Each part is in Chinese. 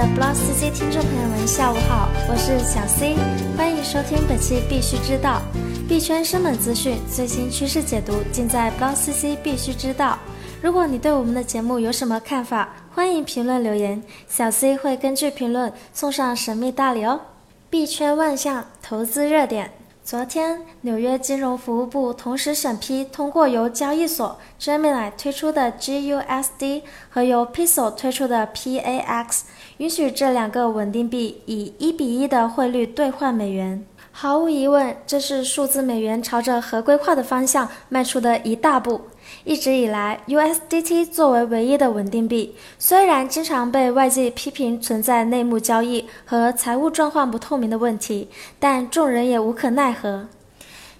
的 Block CC 听众朋友们，下午好，我是小 C，欢迎收听本期必须知道币圈生猛资讯、最新趋势解读，尽在 Block CC 必须知道。如果你对我们的节目有什么看法，欢迎评论留言，小 C 会根据评论送上神秘大礼哦。币圈万象投资热点。昨天，纽约金融服务部同时审批通过由交易所 Gemini 推出的 GUSD 和由 Piso 推出的 PAX，允许这两个稳定币以一比一的汇率兑换美元。毫无疑问，这是数字美元朝着合规化的方向迈出的一大步。一直以来，USDT 作为唯一的稳定币，虽然经常被外界批评存在内幕交易和财务状况不透明的问题，但众人也无可奈何。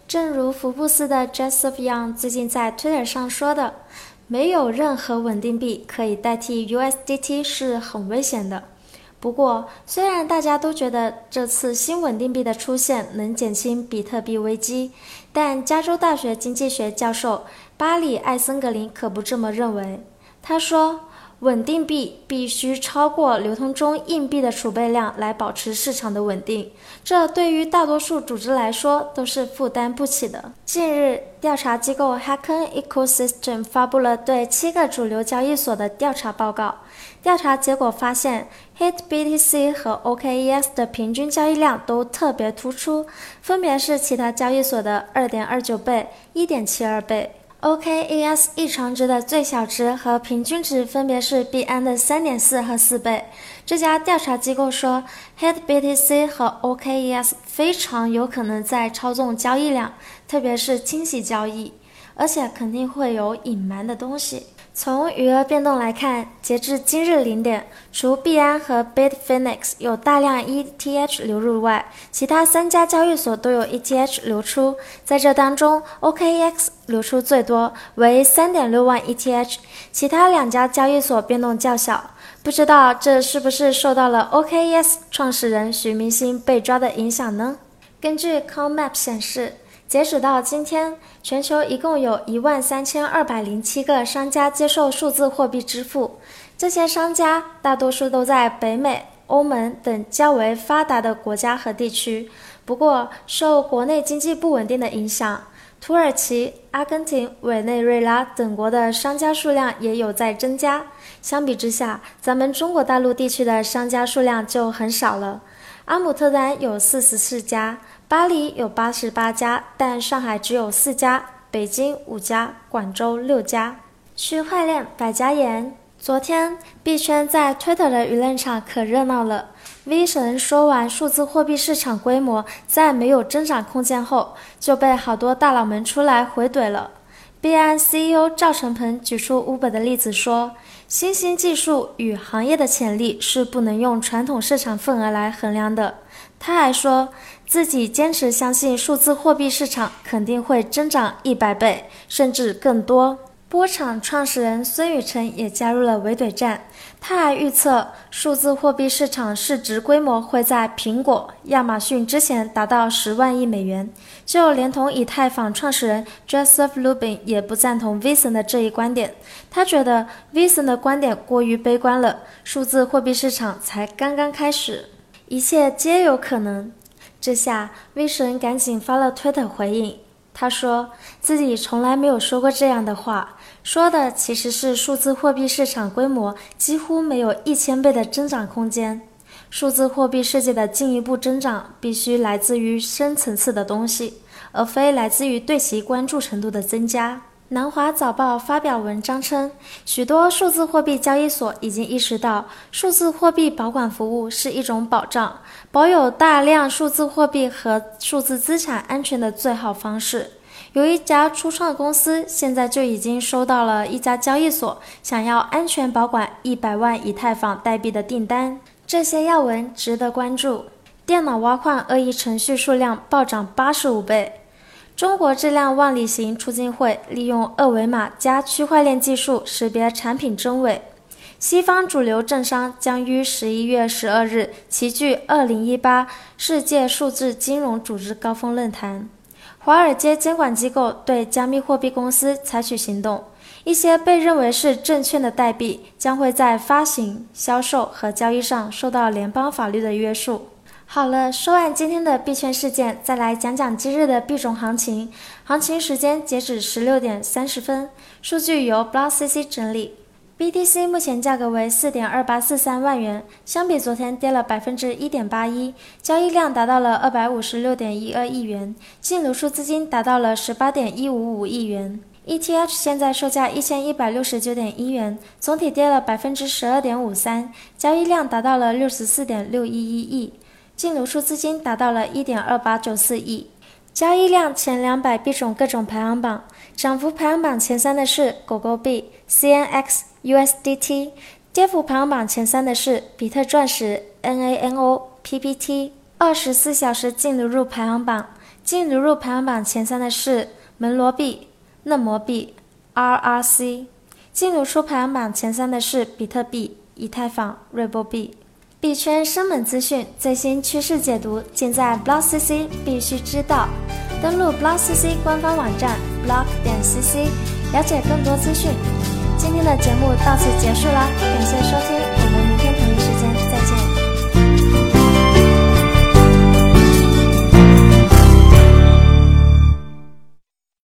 正如福布斯的 Joseph Young 最近在 Twitter 上说的：“没有任何稳定币可以代替 USDT 是很危险的。”不过，虽然大家都觉得这次新稳定币的出现能减轻比特币危机，但加州大学经济学教授巴里·艾森格林可不这么认为。他说。稳定币必须超过流通中硬币的储备量来保持市场的稳定，这对于大多数组织来说都是负担不起的。近日，调查机构 Hacken Ecosystem 发布了对七个主流交易所的调查报告。调查结果发现，HitBTC 和 OKEX 的平均交易量都特别突出，分别是其他交易所的2.29倍、1.72倍。OKES 异常值的最小值和平均值分别是 BN 的三点四和四倍。这家调查机构说，HitBTC 和 OKES 非常有可能在操纵交易量，特别是清洗交易，而且肯定会有隐瞒的东西。从余额变动来看，截至今日零点，除币安和 Bitfinex 有大量 ETH 流入外，其他三家交易所都有 ETH 流出。在这当中，OKX 流出最多，为3.6万 ETH，其他两家交易所变动较小。不知道这是不是受到了 OKX 创始人徐明星被抓的影响呢？根据 CONMAP 显示。截止到今天，全球一共有一万三千二百零七个商家接受数字货币支付。这些商家大多数都在北美、欧盟等较为发达的国家和地区。不过，受国内经济不稳定的影响，土耳其、阿根廷、委内瑞拉等国的商家数量也有在增加。相比之下，咱们中国大陆地区的商家数量就很少了。阿姆特丹有四十四家。巴黎有八十八家，但上海只有四家，北京五家，广州六家。区块链百家言：昨天币圈在 Twitter 的舆论场可热闹了。V 神说完数字货币市场规模再没有增长空间后，就被好多大佬们出来回怼了。币安 CEO 赵成鹏举出 Uber 的例子说，新兴技术与行业的潜力是不能用传统市场份额来衡量的。他还说自己坚持相信数字货币市场肯定会增长一百倍，甚至更多。波场创始人孙宇晨也加入了围怼战，他还预测数字货币市场市值规模会在苹果、亚马逊之前达到十万亿美元。就连同以太坊创始人 Joseph Lubin 也不赞同 v i s o n 的这一观点，他觉得 v i s o n 的观点过于悲观了，数字货币市场才刚刚开始。一切皆有可能。这下威神赶紧发了推特回应，他说自己从来没有说过这样的话，说的其实是数字货币市场规模几乎没有一千倍的增长空间。数字货币世界的进一步增长必须来自于深层次的东西，而非来自于对其关注程度的增加。南华早报发表文章称，许多数字货币交易所已经意识到，数字货币保管服务是一种保障，保有大量数字货币和数字资产安全的最好方式。有一家初创公司现在就已经收到了一家交易所想要安全保管一百万以太坊代币的订单。这些要闻值得关注。电脑挖矿恶意程序数量暴涨八十五倍。中国质量万里行促进会利用二维码加区块链技术识别产品真伪。西方主流政商将于十一月十二日齐聚二零一八世界数字金融组织高峰论坛。华尔街监管机构对加密货币公司采取行动。一些被认为是证券的代币将会在发行、销售和交易上受到联邦法律的约束。好了，说完今天的币圈事件，再来讲讲今日的币种行情。行情时间截止十六点三十分，数据由 BlockCC 整理。BTC 目前价格为四点二八四三万元，相比昨天跌了百分之一点八一，交易量达到了二百五十六点一二亿元，净流出资金达到了十八点一五五亿元。ETH 现在售价一千一百六十九点一元，总体跌了百分之十二点五三，交易量达到了六十四点六一一亿，净流出资金达到了一点二八九四亿。交易量前两百币种各种排行榜，涨幅排行榜前三的是狗狗币 CNX。USDT 跌幅排行榜前三的是比特钻石 NANO PPT。二十四小时净流入排行榜，净流入排行榜前三的是门罗币、嫩模币 RRC。净流出排行榜前三的是比特币、以太坊、瑞波币。币圈生猛资讯、最新趋势解读，尽在 BlockCC，必须知道。登录 BlockCC 官方网站 block 点 cc，了解更多资讯。今天的节目到此结束了，感谢收听，我们明天同一时间再见。